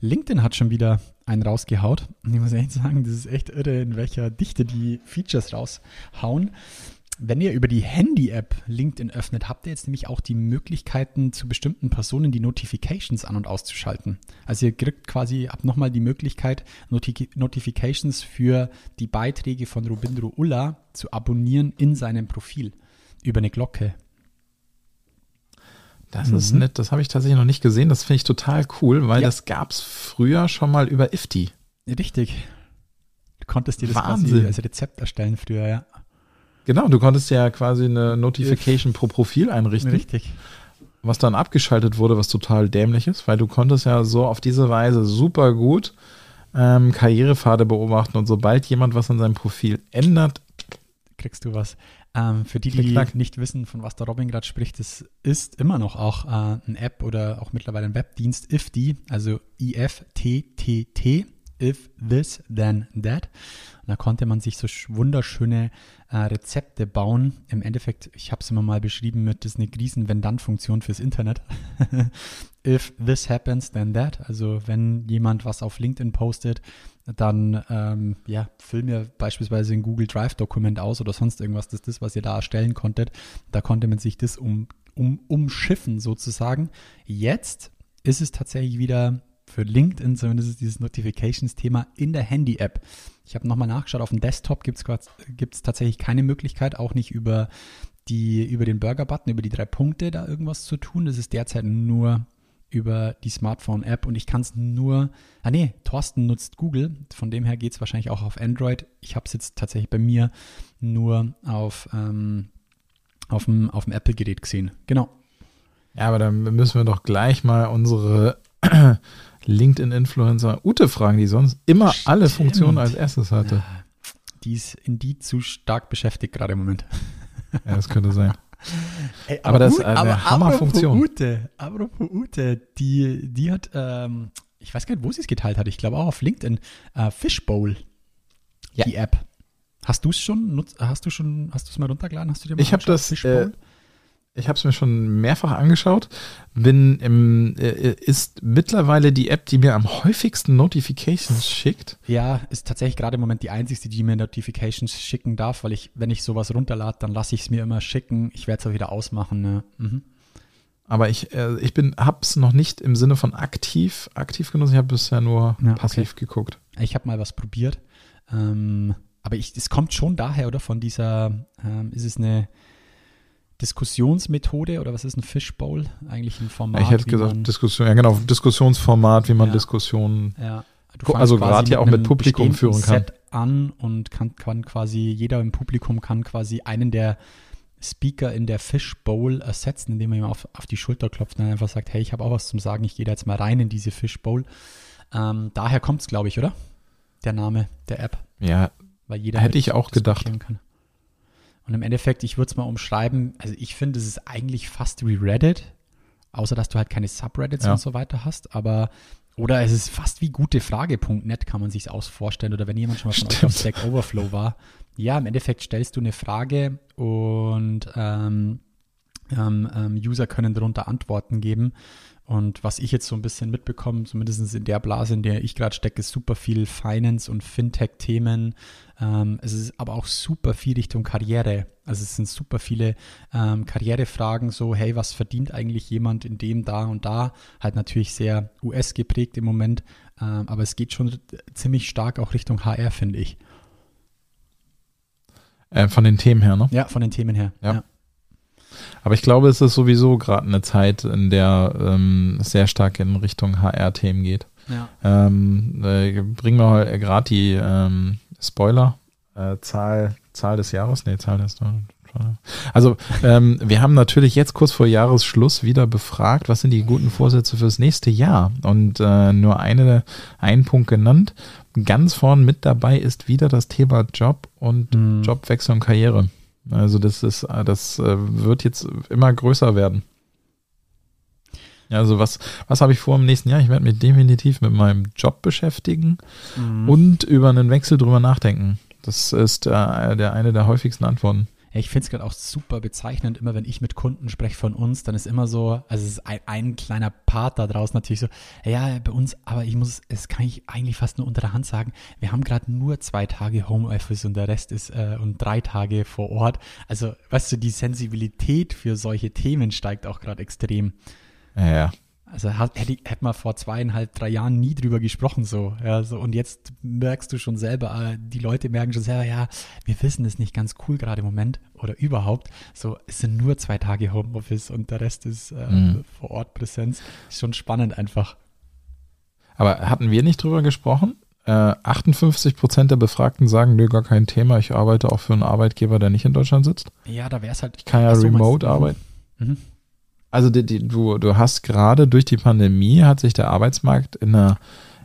LinkedIn hat schon wieder einen rausgehaut. Ich muss echt sagen, das ist echt irre, in welcher Dichte die Features raushauen. Wenn ihr über die Handy-App LinkedIn öffnet, habt ihr jetzt nämlich auch die Möglichkeiten, zu bestimmten Personen die Notifications an- und auszuschalten. Also ihr kriegt quasi ab nochmal die Möglichkeit, Noti Notifications für die Beiträge von Robindro Ulla zu abonnieren in seinem Profil über eine Glocke. Das ist nett, das habe ich tatsächlich noch nicht gesehen. Das finde ich total cool, weil Ja. das gab es früher schon mal über Ifty. Richtig. Du konntest dir das Wahnsinn. quasi als Rezept erstellen früher, ja. Genau, du konntest ja quasi eine Notification pro Profil einrichten, Richtig. was dann abgeschaltet wurde, was total dämlich ist, weil du konntest ja so auf diese Weise super gut ähm, Karrierepfade beobachten und sobald jemand was an seinem Profil ändert, kriegst du was. Ähm, für die, die nicht wissen, von was der Robin gerade spricht, das ist immer noch auch äh, eine App oder auch mittlerweile ein Webdienst, IFTY, also I-F-T-T-T, if this, then that. Und da konnte man sich so sch- wunderschöne äh, Rezepte bauen. Im Endeffekt, ich habe es immer mal beschrieben mit, das ist eine Riesen-Wenn-Dann-Funktion fürs Internet. if this happens, then that. Also wenn jemand was auf LinkedIn postet, dann ähm, ja, füll mir beispielsweise ein Google Drive-Dokument aus oder sonst irgendwas. Das ist das, was ihr da erstellen konntet. Da konnte man sich das um, um, umschiffen sozusagen. Jetzt ist es tatsächlich wieder für LinkedIn, zumindest ist dieses Notifications-Thema in der Handy-App. Ich habe nochmal nachgeschaut, auf dem Desktop gibt es tatsächlich keine Möglichkeit, auch nicht über, die, über den Burger-Button, über die drei Punkte da irgendwas zu tun. Das ist derzeit nur über die Smartphone-App und ich kann es nur, ah nee, Thorsten nutzt Google, von dem her geht es wahrscheinlich auch auf Android. Ich habe es jetzt tatsächlich bei mir nur auf, ähm, auf dem, auf dem Apple-Gerät gesehen. Genau. ja, aber dann müssen wir doch gleich mal unsere LinkedIn-Influencer Ute fragen, die sonst immer alle Stimmt. Funktionen als erstes hatte. Die ist in die zu stark beschäftigt gerade im Moment. Ja, das könnte sein. Ey, Aber das ist Ute- eine aber Hammerfunktion. Apropos Ute, apropos Ute, die, die hat, ähm, ich weiß gar nicht, wo sie es geteilt hat. Ich glaube auch auf LinkedIn. Äh, Fishbowl, Ja. die App. Hast du es schon? Nutz, hast du schon? Hast du es mal runtergeladen? Hast du dir mal Ich habe das, Fishbowl? Ich habe es mir schon mehrfach angeschaut. Bin im, äh, ist mittlerweile die App, die mir am häufigsten Notifications schickt. Ja, ist tatsächlich gerade im Moment die einzigste, die mir Notifications schicken darf, weil ich, wenn ich sowas runterlade, dann lasse ich es mir immer schicken. Ich werde es auch wieder ausmachen. Ne? Mhm. Aber ich, äh, ich bin, hab's noch nicht im Sinne von aktiv, aktiv genutzt. Ich habe bisher nur Ja, passiv geguckt. Ich habe mal was probiert. Ähm, aber ich, es kommt schon daher, oder? Von dieser, ähm, ist es eine Diskussionsmethode oder was ist ein Fishbowl? Eigentlich ein Format. ich hätte gesagt, Diskussion, ja genau, Diskussionsformat, wie man Ja. Diskussionen. ja, also gerade ja auch mit Publikum führen kann. Set an und kann, kann quasi, jeder im Publikum kann quasi einen der Speaker in der Fishbowl ersetzen, indem man ihm auf, auf die Schulter klopft und einfach sagt, hey, ich habe auch was zum Sagen, ich gehe da jetzt mal rein in diese Fishbowl. Ähm, daher kommt es, glaube ich, oder? Der Name der App. Ja, Weil jeder hätte mit ich auch gedacht. Kann. Und im Endeffekt, ich würde es mal umschreiben, also ich finde, es ist eigentlich fast wie Reddit, außer dass du halt keine Subreddits Ja. und so weiter hast, aber oder es ist fast wie gutefrage.net, kann man sich aus vorstellen. Oder wenn jemand schon mal von euch auf Stimmt. Stack Overflow war. Ja, im Endeffekt stellst du eine Frage und ähm, ähm, ähm, User können darunter Antworten geben. Und was ich jetzt so ein bisschen mitbekomme, zumindest in der Blase, in der ich gerade stecke, ist super viel Finance- und Fintech-Themen. Ähm, es ist aber auch super viel Richtung Karriere. Also es sind super viele ähm, Karrierefragen, so, hey, was verdient eigentlich jemand in dem, da und da? Halt natürlich sehr US geprägt im Moment, ähm, aber es geht schon ziemlich stark auch Richtung HR, finde ich. Äh, von den Themen her, ne? Ja, von den Themen her. Ja. Aber ich glaube, es ist sowieso gerade eine Zeit, in der ähm, es sehr stark in Richtung HR-Themen geht. ja. Ähm, äh, bringen wir heute gerade die ähm, Spoiler, äh, Zahl, Zahl des Jahres, nee, Zahl des also ähm, wir haben natürlich jetzt kurz vor Jahresschluss wieder befragt, was sind die guten Vorsätze fürs nächste Jahr und äh, nur eine, einen Punkt genannt. Ganz vorn mit dabei ist wieder das Thema Job und Mhm. Jobwechsel und Karriere. Also das ist, äh, das äh, wird jetzt immer größer werden. Also was, was habe ich vor im nächsten Jahr? Ich werde mich definitiv mit meinem Job beschäftigen Mhm. und über einen Wechsel drüber nachdenken. Das ist äh, der eine der häufigsten Antworten. Ich finde es gerade auch super bezeichnend, immer wenn ich mit Kunden spreche von uns, dann ist immer so, also es ist ein, ein kleiner Part da draußen natürlich so, ja, bei uns, aber ich muss, es kann ich eigentlich fast nur unter der Hand sagen, wir haben gerade nur zwei Tage Homeoffice und der Rest ist äh, und drei Tage vor Ort. Also, weißt du, die Sensibilität für solche Themen steigt auch gerade extrem. Ja. Also hat, hätte, hätte man vor zweieinhalb, drei Jahren nie drüber gesprochen so. Ja, so. Und jetzt merkst du schon selber, äh, die Leute merken schon selber, ja, wir wissen es nicht ganz cool gerade im Moment oder überhaupt. So, es sind nur zwei Tage Homeoffice und der Rest ist äh, Mhm. vor Ort Präsenz. Ist schon spannend einfach. Aber hatten wir nicht drüber gesprochen? Äh, 58 Prozent der Befragten sagen, nö, gar kein Thema. Ich arbeite auch für einen Arbeitgeber, der nicht in Deutschland sitzt. Ja, da wäre es halt. Ich kann ja so, remote arbeiten. Mhm. Also die, die, du, du hast gerade durch die Pandemie hat sich der Arbeitsmarkt in der,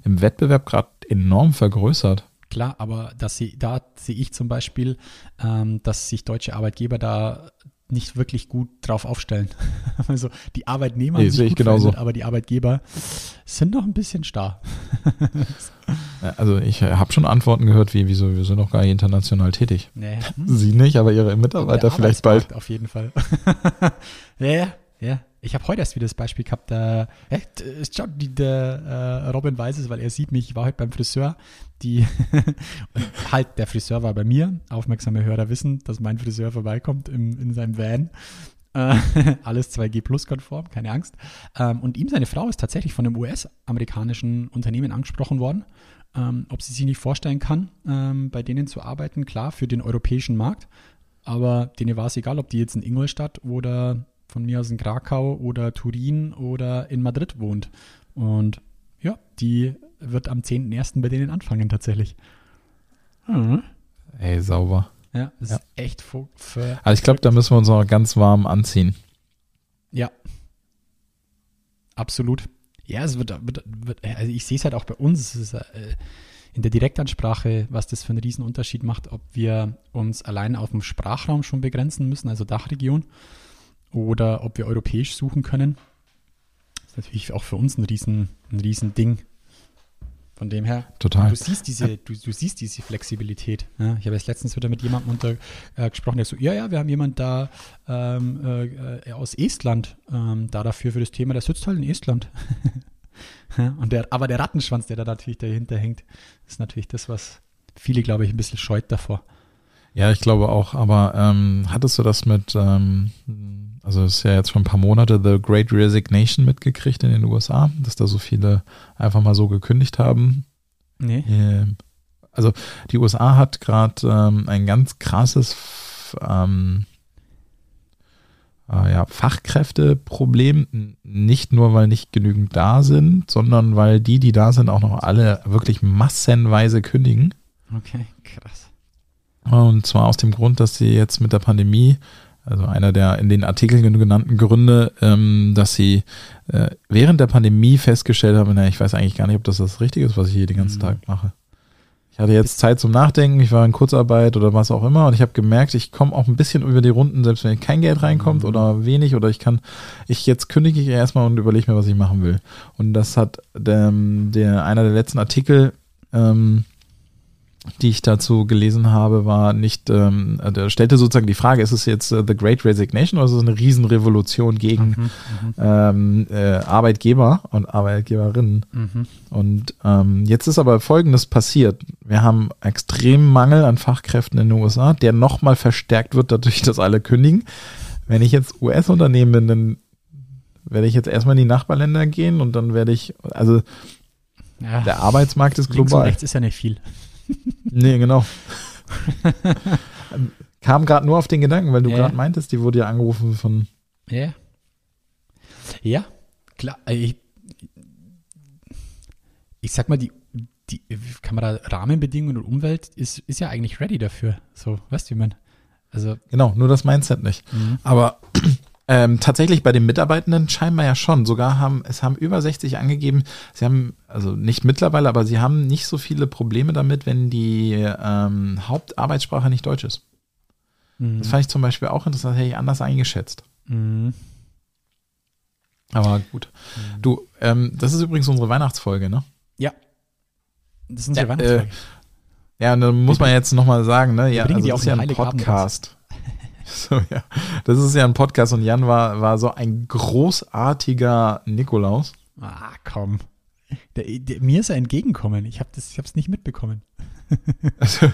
im Wettbewerb gerade enorm vergrößert. Klar, aber dass sie, da sehe ich zum Beispiel, ähm, dass sich deutsche Arbeitgeber da nicht wirklich gut drauf aufstellen. Also die Arbeitnehmer Nee, gut genauso. aber die Arbeitgeber sind noch ein bisschen starr. Äh, Also ich habe schon Antworten gehört, wie, wieso, wir sind noch gar nicht international tätig. Nee. Sie nicht, aber ihre Mitarbeiter vielleicht bald. Auf jeden Fall. ja, ja. Ich habe heute erst wieder das Beispiel gehabt, da, ja, d- schau, die, der äh, Robin weiß es, weil er sieht mich, ich war heute beim Friseur, die, halt, der Friseur war bei mir, aufmerksame Hörer wissen, dass mein Friseur vorbeikommt im, in seinem Van, äh, alles 2G plus konform, keine Angst, ähm, und ihm seine Frau ist tatsächlich von einem US-amerikanischen Unternehmen angesprochen worden, ähm, ob sie sich nicht vorstellen kann, ähm, bei denen zu arbeiten, klar, für den europäischen Markt, aber denen war es egal, ob die jetzt in Ingolstadt oder von mir aus in Krakau oder Turin oder in Madrid wohnt. Und ja, die wird am 10.01. bei denen anfangen tatsächlich. Mhm. Ey, sauber. Ja, das Ja. ist echt für, für Also ich glaube, da müssen wir uns noch ganz warm anziehen. Ja. Absolut. Ja, es wird, wird, wird also ich sehe es halt auch bei uns, es ist, äh, in der Direktansprache, was das für einen Riesenunterschied macht, ob wir uns allein auf dem Sprachraum schon begrenzen müssen, also Dachregion, oder ob wir europäisch suchen können. Das ist natürlich auch für uns ein riesen, ein riesen Ding. Von dem her, Total. du siehst diese, du, du siehst diese Flexibilität. Ja, ich habe jetzt letztens wieder mit jemandem unter, äh, gesprochen, der so, ja, ja, wir haben jemanden da ähm, äh, aus Estland ähm, da dafür für das Thema, der sitzt halt in Estland. ja, und der, aber der Rattenschwanz, der da natürlich dahinter hängt, ist natürlich das, was viele, glaube ich, ein bisschen scheut davor. Ja, ich glaube auch, aber ähm, hattest du das mit, ähm, also es ist ja jetzt schon ein paar Monate, The Great Resignation mitgekriegt in den USA, dass da so viele einfach mal so gekündigt haben? Nee. Ähm, Also die USA hat gerade ähm, ein ganz krasses ähm, äh, ja, Fachkräfteproblem, nicht nur, weil nicht genügend da sind, sondern weil die, die da sind, auch noch alle wirklich massenweise kündigen. Okay, krass. Und zwar aus dem Grund, dass sie jetzt mit der Pandemie, also einer der in den Artikeln genannten Gründe, ähm, dass sie äh, während der Pandemie festgestellt haben, na, ich weiß eigentlich gar nicht, ob das das Richtige ist, was ich hier den ganzen Mhm. Tag mache. Ich hatte jetzt Zeit zum Nachdenken, ich war in Kurzarbeit oder was auch immer und ich habe gemerkt, ich komme auch ein bisschen über die Runden, selbst wenn kein Geld reinkommt Mhm. oder wenig oder ich kann, ich jetzt kündige ich erstmal und überlege mir, was ich machen will. Und das hat der, der einer der letzten Artikel ähm, die ich dazu gelesen habe, war nicht, ähm, der stellte sozusagen die Frage, ist es jetzt äh, The Great Resignation oder ist es eine Riesenrevolution gegen Mhm, ähm, äh, Arbeitgeber und Arbeitgeberinnen? mhm, Und ähm, jetzt ist aber Folgendes passiert. Wir haben extremen Mangel an Fachkräften in den USA, der nochmal verstärkt wird dadurch, dass alle kündigen. Wenn ich jetzt US-Unternehmen bin, dann werde ich jetzt erstmal in die Nachbarländer gehen und dann werde ich, also Ja, der Arbeitsmarkt ist links und global. rechts ist ja nicht viel. Nee, genau. Kam gerade nur auf den Gedanken, weil du Ja. gerade meintest, die wurde ja angerufen von. Ja. Ja, klar. äh, Ich, ich sag mal, die, die kann man da Rahmenbedingungen und Umwelt ist, ist ja eigentlich ready dafür. So, weißt du, wie man. Also, Genau, nur das Mindset nicht. Aber ähm, tatsächlich bei den Mitarbeitenden scheinbar ja schon. Sogar haben, es haben über 60 angegeben, sie haben, also nicht mittlerweile, aber sie haben nicht so viele Probleme damit, wenn die ähm, Hauptarbeitssprache nicht Deutsch ist. mhm. Das fand ich zum Beispiel auch interessant, hätte ich anders eingeschätzt. Mhm. Aber gut. Du, ähm, das ist übrigens unsere Weihnachtsfolge, ne? Ja. Das ist unsere Ja, Weihnachtsfolge. Ja, und dann muss man jetzt nochmal sagen, ne? Ja, also die das ist ja ein Podcast. So, ja. Das ist ja ein Podcast und Jan war, war so ein großartiger Nikolaus. Ah, komm. Der, der, mir ist er entgegenkommen. Ich habe ich es nicht mitbekommen. Also,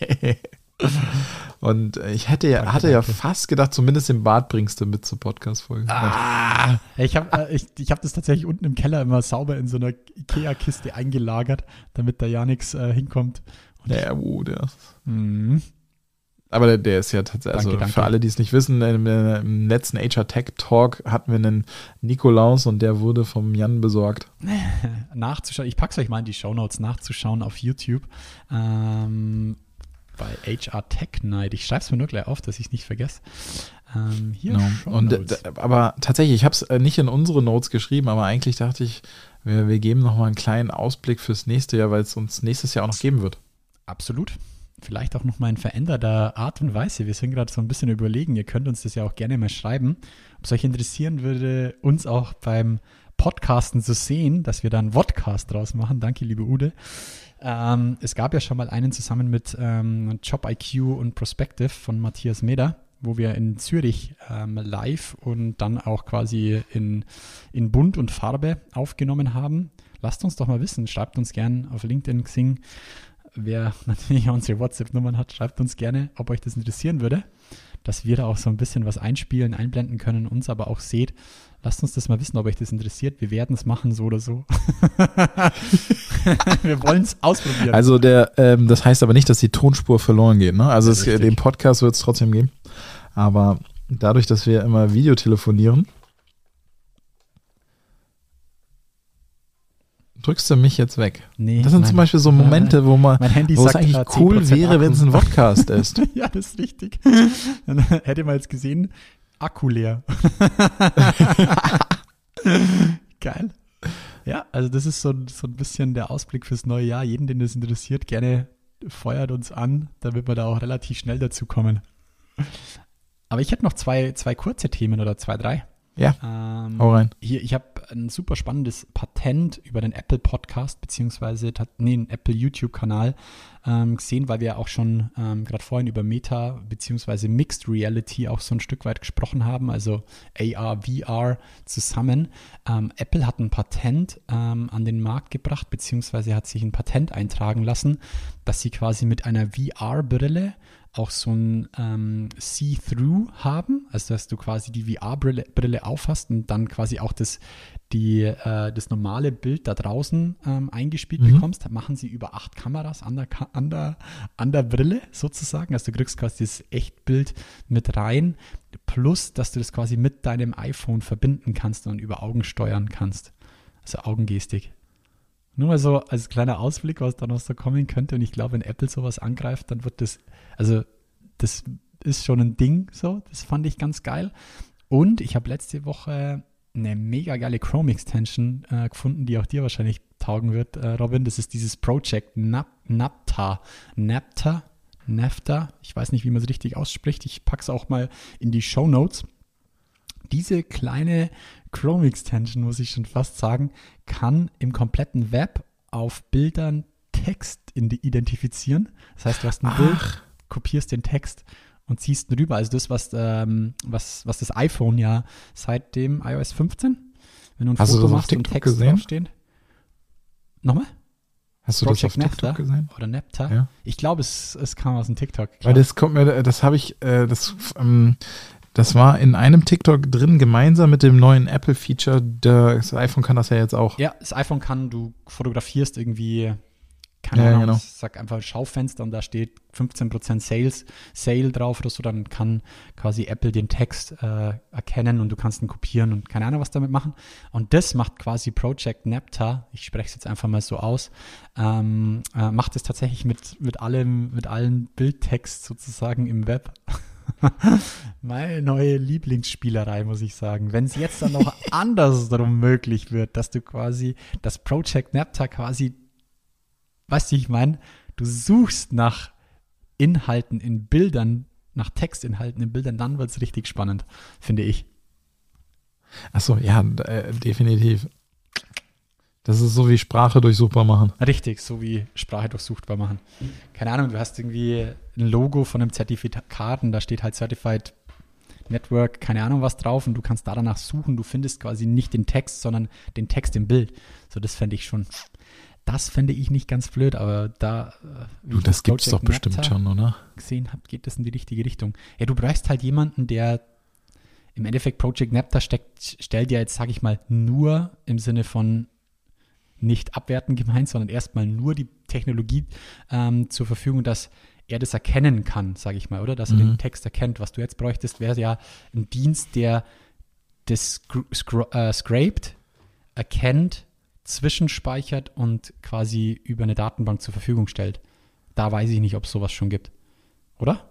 und ich hätte ja, hatte ja fast gedacht, zumindest den Bart bringst du mit zur Podcast-Folge. Ah, ich habe äh, ich, ich hab das tatsächlich unten im Keller immer sauber in so einer Ikea-Kiste eingelagert, damit da ja nichts äh, hinkommt. Der, oh, der. Mhm. Aber der, der ist ja tatsächlich, also Danke, danke. für alle, die es nicht wissen, im, äh, im letzten HR Tech Talk hatten wir einen Nikolaus und der wurde vom Jan besorgt. Nachzuschauen, ich pack's euch mal in die Shownotes nachzuschauen auf YouTube. Ähm, bei HR Tech Night. Ich schreibe es mir nur gleich auf, dass ich es nicht vergesse. Ähm, hier Genau. Und, äh, aber tatsächlich, ich habe es nicht in unsere Notes geschrieben, aber eigentlich dachte ich, wir, wir geben noch mal einen kleinen Ausblick fürs nächste Jahr, weil es uns nächstes Jahr auch noch geben wird. Absolut. Vielleicht auch nochmal in veränderter Art und Weise. Wir sind gerade so ein bisschen überlegen. Ihr könnt uns das ja auch gerne mal schreiben. Ob es euch interessieren würde, uns auch beim Podcasten zu sehen, dass wir da einen Vodcast draus machen. Danke, liebe Ude. Ähm, es gab ja schon mal einen zusammen mit ähm, Job IQ und Prospective von Matthias Meder, wo wir in Zürich ähm, live und dann auch quasi in, in Bunt und Farbe aufgenommen haben. Lasst uns doch mal wissen. Schreibt uns gern auf LinkedIn, Xing, wer natürlich auch unsere WhatsApp-Nummern hat, schreibt uns gerne, ob euch das interessieren würde, dass wir da auch so ein bisschen was einspielen, einblenden können, uns aber auch seht. Lasst uns das mal wissen, ob euch das interessiert. Wir werden es machen, so oder so. wir wollen es ausprobieren. Also der, ähm, das heißt aber nicht, dass die Tonspur verloren geht. Ne? Also es, den Podcast wird es trotzdem geben. Aber dadurch, dass wir immer Videotelefonieren, drückst du mich jetzt weg. nee, Das sind mein- zum Beispiel so Momente, wo man, Mein Handy wo es sagt eigentlich cool 10% wäre, wenn es ein Podcast ist. ja, das ist richtig. Dann hätte man jetzt gesehen, Akku leer. Geil. Ja, also das ist so, so ein bisschen der Ausblick fürs neue Jahr. Jeden, den das interessiert, gerne feuert uns an, damit wir da auch relativ schnell dazu kommen. Aber ich hätte noch zwei, zwei kurze Themen oder zwei, drei. Ja, Ähm, hau rein. hier, ich habe ein super spannendes Patent über den Apple Podcast, beziehungsweise, nee, einen Apple YouTube-Kanal ähm, gesehen, weil wir ja auch schon ähm, gerade vorhin über Meta, beziehungsweise Mixed Reality auch so ein Stück weit gesprochen haben, also AR, VR zusammen. Ähm, Apple hat ein Patent ähm, an den Markt gebracht, beziehungsweise hat sich ein Patent eintragen lassen, dass sie quasi mit einer VR-Brille auch so ein ähm, See-Through haben, also dass du quasi die VR-Brille Brille aufhast und dann quasi auch das, die, äh, das normale Bild da draußen ähm, eingespielt Mhm. bekommst. Da machen sie über acht Kameras an der, an, der, an der Brille sozusagen. Also du kriegst quasi das Echtbild mit rein, plus dass du das quasi mit deinem iPhone verbinden kannst und über Augen steuern kannst. Also Augengestik. Nur mal so als kleiner Ausblick, was da noch so kommen könnte. Und ich glaube, wenn Apple sowas angreift, dann wird das, also das ist schon ein Ding so. Das fand ich ganz geil. Und ich habe letzte Woche eine mega geile Chrome-Extension äh, gefunden, die auch dir wahrscheinlich taugen wird, äh, Robin. Das ist dieses Project Nap Napta. Napta? Nafta? Ich weiß nicht, wie man es richtig ausspricht. Ich packe es auch mal in die Show Notes. Diese kleine Chrome-Extension, muss ich schon fast sagen, kann im kompletten Web auf Bildern Text identifizieren. Das heißt, du hast ein Ach. Bild, kopierst den Text und ziehst ihn rüber. Also das, was, ähm, was, was das iPhone ja seit dem iOS 15, wenn du ein Hast Foto du machst auf TikTok und Text gesehen? draufstehen. Nochmal? Hast du Project das auf TikTok Napta gesehen? Oder Napta? Ja. Ich glaube, es, es kam aus dem TikTok. Klar. Weil das kommt mir, das habe ich, äh, das, ähm, das war in einem TikTok drin, gemeinsam mit dem neuen Apple-Feature. Das iPhone kann das ja jetzt auch. Ja, das iPhone kann, du fotografierst irgendwie keine ja, Ahnung, genau. sag einfach Schaufenster und da steht 15% Sales, Sale drauf oder so, dann kann quasi Apple den Text äh, erkennen und du kannst ihn kopieren und keine Ahnung, was damit machen. Und das macht quasi Project Napta, ich spreche es jetzt einfach mal so aus, ähm, äh, macht es tatsächlich mit, mit allem, mit allen Bildtext sozusagen im Web. Meine neue Lieblingsspielerei, muss ich sagen. Wenn es jetzt dann noch andersrum möglich wird, dass du quasi das Project Napta quasi Weißt du, ich meine, du suchst nach Inhalten in Bildern, nach Textinhalten in Bildern, dann wird es richtig spannend, finde ich. Achso, ja, äh, definitiv. Das ist so wie Sprache durchsuchbar machen. Richtig, so wie Sprache durchsuchbar machen. Keine Ahnung, du hast irgendwie ein Logo von einem Zertifikat und da steht halt Certified Network, keine Ahnung was drauf und du kannst da danach suchen. Du findest quasi nicht den Text, sondern den Text im Bild. So, das fände ich schon das fände ich nicht ganz blöd, aber da. Äh, du, das, gibt es doch bestimmt Napta schon, oder? Gesehen habt, geht das in die richtige Richtung. Ja, du brauchst halt jemanden, der im Endeffekt Project Napta steckt, stellt ja jetzt, sage ich mal, nur im Sinne von nicht abwerten gemeint, sondern erstmal nur die Technologie ähm, zur Verfügung, dass er das erkennen kann, sage ich mal, oder? Dass mhm. er den Text erkennt. Was du jetzt bräuchtest, wäre ja ein Dienst, der das äh, scraped, erkennt, zwischenspeichert und quasi über eine Datenbank zur Verfügung stellt. Da weiß ich nicht, ob es sowas schon gibt. Oder?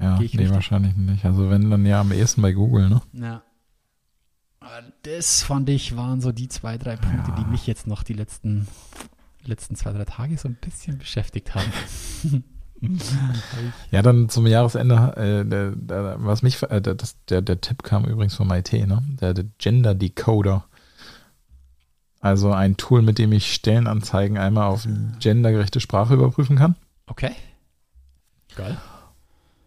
Ja, nee, richtig? wahrscheinlich nicht. Also wenn, dann ja am ehesten bei Google, ne? Ja. Das fand ich, waren so die zwei, drei Punkte, ja. die mich jetzt noch die letzten, letzten zwei, drei Tage so ein bisschen beschäftigt haben. ja, dann zum Jahresende, äh, der, der, was mich, äh, das, der, der Tipp kam übrigens vom IT, ne? Der, der Gender Decoder. Also ein Tool, mit dem ich Stellenanzeigen einmal auf gendergerechte Sprache überprüfen kann. Okay. Geil.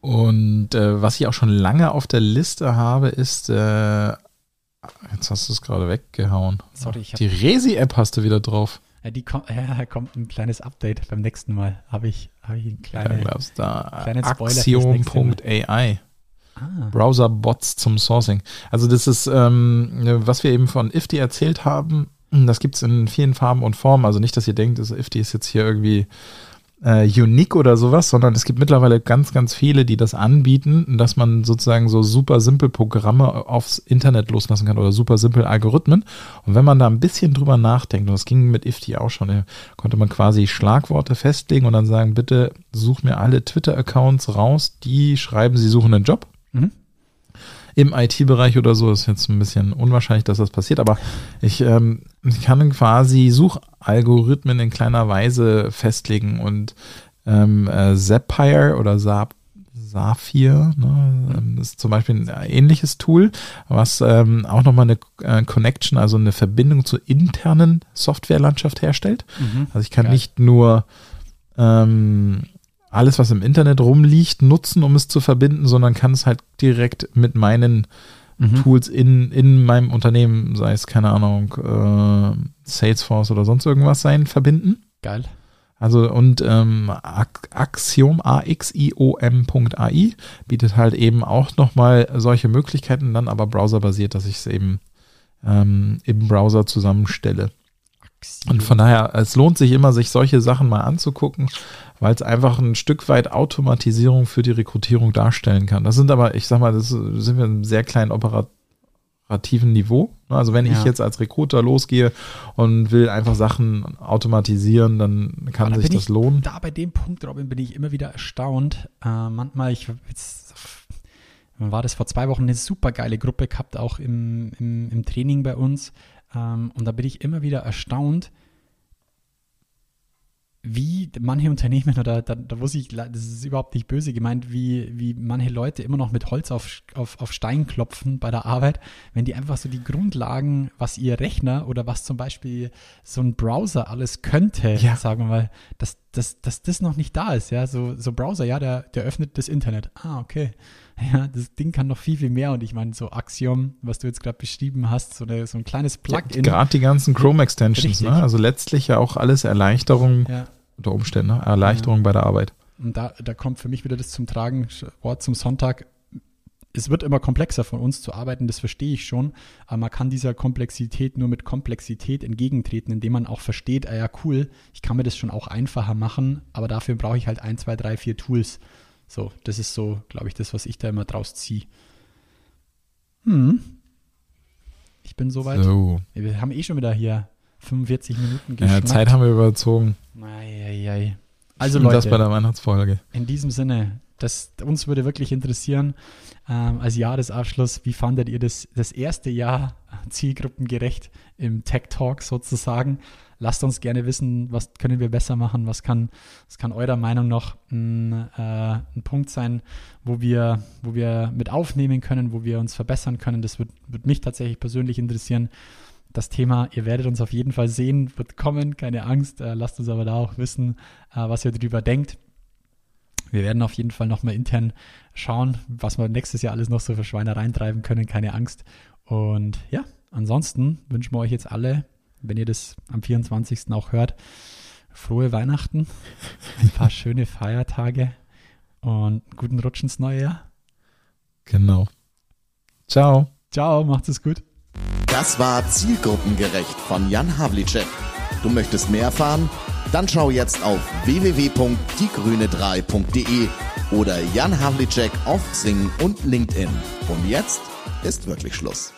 Und äh, was ich auch schon lange auf der Liste habe, ist, äh, jetzt hast du es gerade weggehauen. Sorry, ich Die Resi-App hast du wieder drauf. Ja, die kommt, ja, kommt ein kleines Update beim nächsten Mal. Habe ich, hab ich ein kleine, ja, da Axiom.ai. Ah. Browser-Bots zum Sourcing. Also das ist, ähm, was wir eben von Ifty erzählt haben, das gibt es in vielen Farben und Formen. Also nicht, dass ihr denkt, das Ifty ist jetzt hier irgendwie äh, unique oder sowas, sondern es gibt mittlerweile ganz, ganz viele, die das anbieten, dass man sozusagen so super simpel Programme aufs Internet loslassen kann oder super simpel Algorithmen. Und wenn man da ein bisschen drüber nachdenkt, und das ging mit Ifty auch schon, konnte man quasi Schlagworte festlegen und dann sagen, bitte such mir alle Twitter-Accounts raus, die schreiben, sie suchen einen Job. Mhm im IT-Bereich oder so. Ist jetzt ein bisschen unwahrscheinlich, dass das passiert, aber ich, ähm, ich kann quasi Suchalgorithmen in kleiner Weise festlegen und ähm, äh, Zapier oder Zap Saphir, ne? Ähm, ist zum Beispiel ein ähnliches Tool, was ähm, auch nochmal eine äh, Connection, also eine Verbindung zur internen Softwarelandschaft herstellt. Mhm, also ich kann geil. nicht nur ähm, alles, was im Internet rumliegt, nutzen, um es zu verbinden, sondern kann es halt direkt mit meinen mhm. Tools in, in meinem Unternehmen, sei es, keine Ahnung, äh, Salesforce oder sonst irgendwas sein, verbinden. Geil. Also und ähm, Axiom, A-X-I-O-M.ai bietet halt eben auch nochmal solche Möglichkeiten, dann aber browserbasiert, dass ich es eben ähm, im Browser zusammenstelle. Und von daher, es lohnt sich immer, sich solche Sachen mal anzugucken, weil es einfach ein Stück weit Automatisierung für die Rekrutierung darstellen kann. Das sind aber, ich sag mal, das sind wir in einem sehr kleinen Opera operativen Niveau. Also wenn Ja. ich jetzt als Recruiter losgehe und will einfach Sachen automatisieren, dann kann da sich das ich, lohnen. Da bei dem Punkt, Robin, bin ich immer wieder erstaunt. Äh, manchmal, ich jetzt, war das vor zwei Wochen, eine super geile Gruppe gehabt, auch im, im, im Training bei uns. Ähm, und da bin ich immer wieder erstaunt, wie manche Unternehmen, oder da, da muss ich, das ist überhaupt nicht böse gemeint, wie, wie manche Leute immer noch mit Holz auf, auf, auf Stein klopfen bei der Arbeit, wenn die einfach so die Grundlagen, was ihr Rechner oder was zum Beispiel so ein Browser alles könnte, Ja. sagen wir mal, dass, dass, dass das noch nicht da ist, ja, so, so Browser, ja, der, der öffnet das Internet. Ah, okay. Ja, das Ding kann noch viel, viel mehr und ich meine, so Axiom, was du jetzt gerade beschrieben hast, so, eine, so ein kleines Plugin. Gerade die ganzen Chrome-Extensions, ne? also letztlich ja auch alles Erleichterung Ja. unter Umständen, ne? Erleichterung bei der Arbeit. Und da, da kommt für mich wieder das zum Tragen, Wort zum Sonntag. Es wird immer komplexer von uns zu arbeiten, das verstehe ich schon, aber man kann dieser Komplexität nur mit Komplexität entgegentreten, indem man auch versteht, ah ja, cool, ich kann mir das schon auch einfacher machen, aber dafür brauche ich halt ein, zwei, drei, vier Tools. So, das ist so, glaube ich, das, was ich da immer draus ziehe. Hm. Ich bin soweit. So. Wir haben eh schon wieder hier 45 Minuten Ja, geschnackt. Zeit haben wir überzogen. Eieiei. Also Leute, das bei der Weihnachtsfolge. in diesem Sinne, das, uns würde wirklich interessieren, ähm, als Jahresabschluss, wie fandet ihr das, das erste Jahr zielgruppengerecht im Tech Talk sozusagen? Lasst uns gerne wissen, was können wir besser machen, was kann, was kann eurer Meinung noch ein, äh, ein Punkt sein, wo wir, wo wir mit aufnehmen können, wo wir uns verbessern können. Das wird, wird mich tatsächlich persönlich interessieren. Das Thema, ihr werdet uns auf jeden Fall sehen, wird kommen, keine Angst. Äh, lasst uns aber da auch wissen, äh, was ihr darüber denkt. Wir werden auf jeden Fall nochmal intern schauen, was wir nächstes Jahr alles noch so für Schweinereien treiben können, keine Angst. Und ja, ansonsten wünschen wir euch jetzt alle, wenn ihr das am 24. auch hört, frohe Weihnachten, ein paar schöne Feiertage und guten Rutsch ins neue Jahr. Genau. Ciao. Ciao, macht's es gut. Das war Zielgruppengerecht von Jan Havlicek. Du möchtest mehr erfahren? Dann schau jetzt auf www.diegrüne3.de oder Jan Havlicek auf Xing und LinkedIn. Und jetzt ist wirklich Schluss.